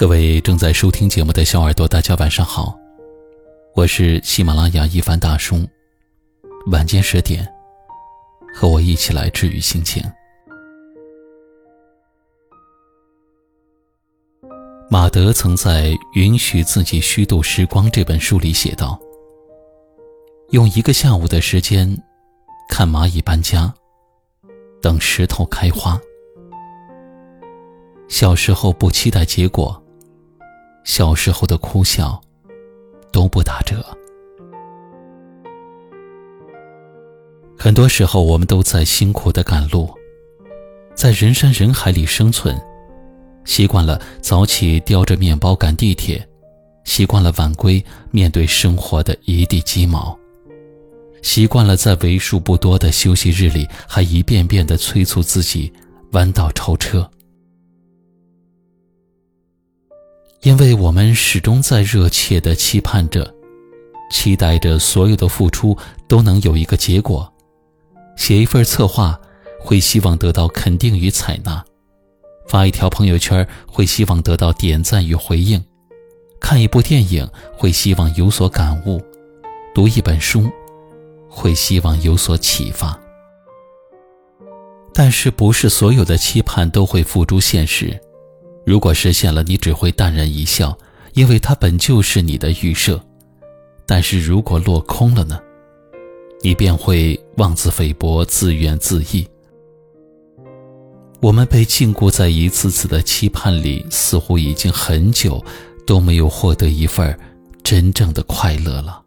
各位正在收听节目的小耳朵，大家晚上好，我是喜马拉雅一凡大叔。晚间十点，和我一起来治愈心情。马德曾在《允许自己虚度时光》这本书里写道：“用一个下午的时间，看蚂蚁搬家，等石头开花。小时候不期待结果。”小时候的哭笑，都不打折。很多时候，我们都在辛苦的赶路，在人山人海里生存，习惯了早起叼着面包赶地铁，习惯了晚归面对生活的一地鸡毛，习惯了在为数不多的休息日里，还一遍遍的催促自己弯道超车。因为我们始终在热切的期盼着，期待着所有的付出都能有一个结果。写一份策划，会希望得到肯定与采纳；发一条朋友圈，会希望得到点赞与回应；看一部电影，会希望有所感悟；读一本书，会希望有所启发。但是，不是所有的期盼都会付诸现实。如果实现了，你只会淡然一笑，因为它本就是你的预设；但是如果落空了呢？你便会妄自菲薄、自怨自艾。我们被禁锢在一次次的期盼里，似乎已经很久都没有获得一份真正的快乐了。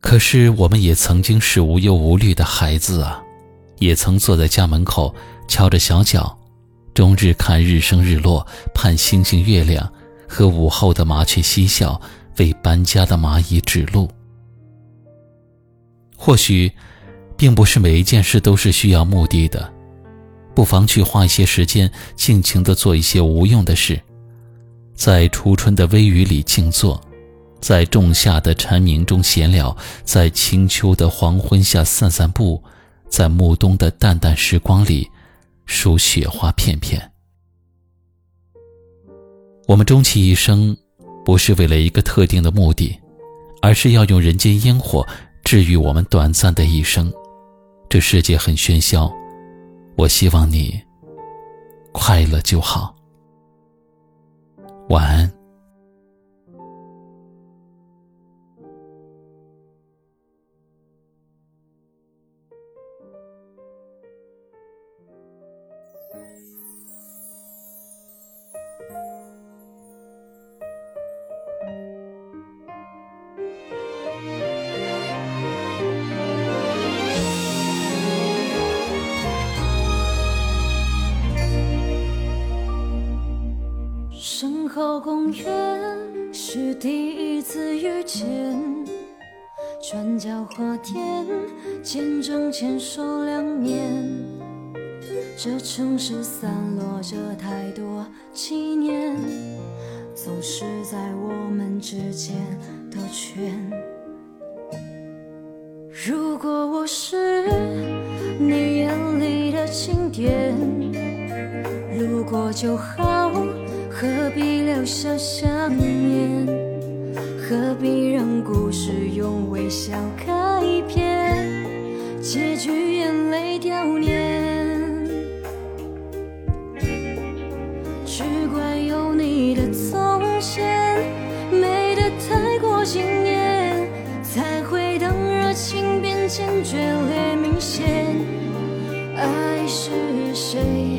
可是，我们也曾经是无忧无虑的孩子啊，也曾坐在家门口，翘着小脚。终日看日升日落，盼星星月亮，和午后的麻雀嬉笑，为搬家的蚂蚁指路。或许，并不是每一件事都是需要目的的，不妨去花一些时间，尽情的做一些无用的事，在初春的微雨里静坐，在仲夏的蝉鸣中闲聊，在清秋的黄昏下散散步，在暮冬的淡淡时光里。数雪花片片。我们终其一生，不是为了一个特定的目的，而是要用人间烟火治愈我们短暂的一生。这世界很喧嚣，我希望你快乐就好。晚安。身后公园是第一次遇见，转角花店见证牵手两年。这城市散落着太多纪念，总是在我们之间兜圈。如果我是你眼里的经典，如果就好。何必留下想念？何必让故事用微笑开篇？结局眼泪掉念。只怪有你的从前，美得太过惊艳，才会当热情变坚决裂明显。爱是谁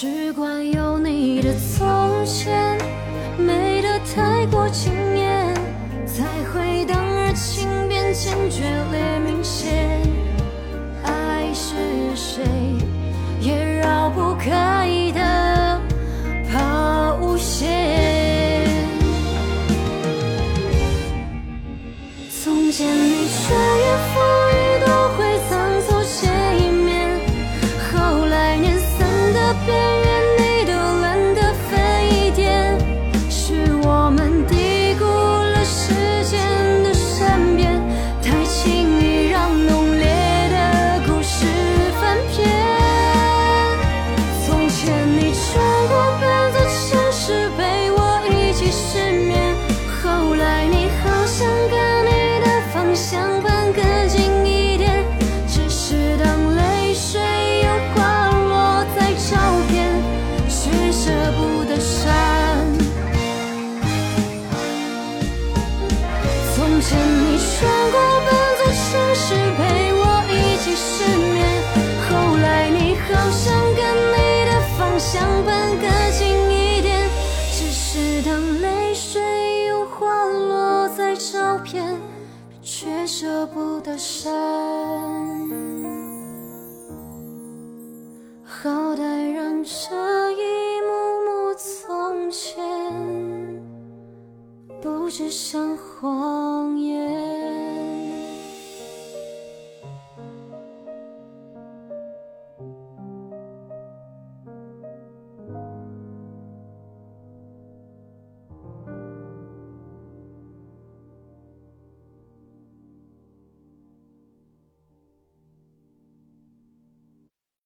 只怪有你的从前，美得太过惊艳，才会当热情变坚决。舍不得删。好歹让这一幕幕从前不知生活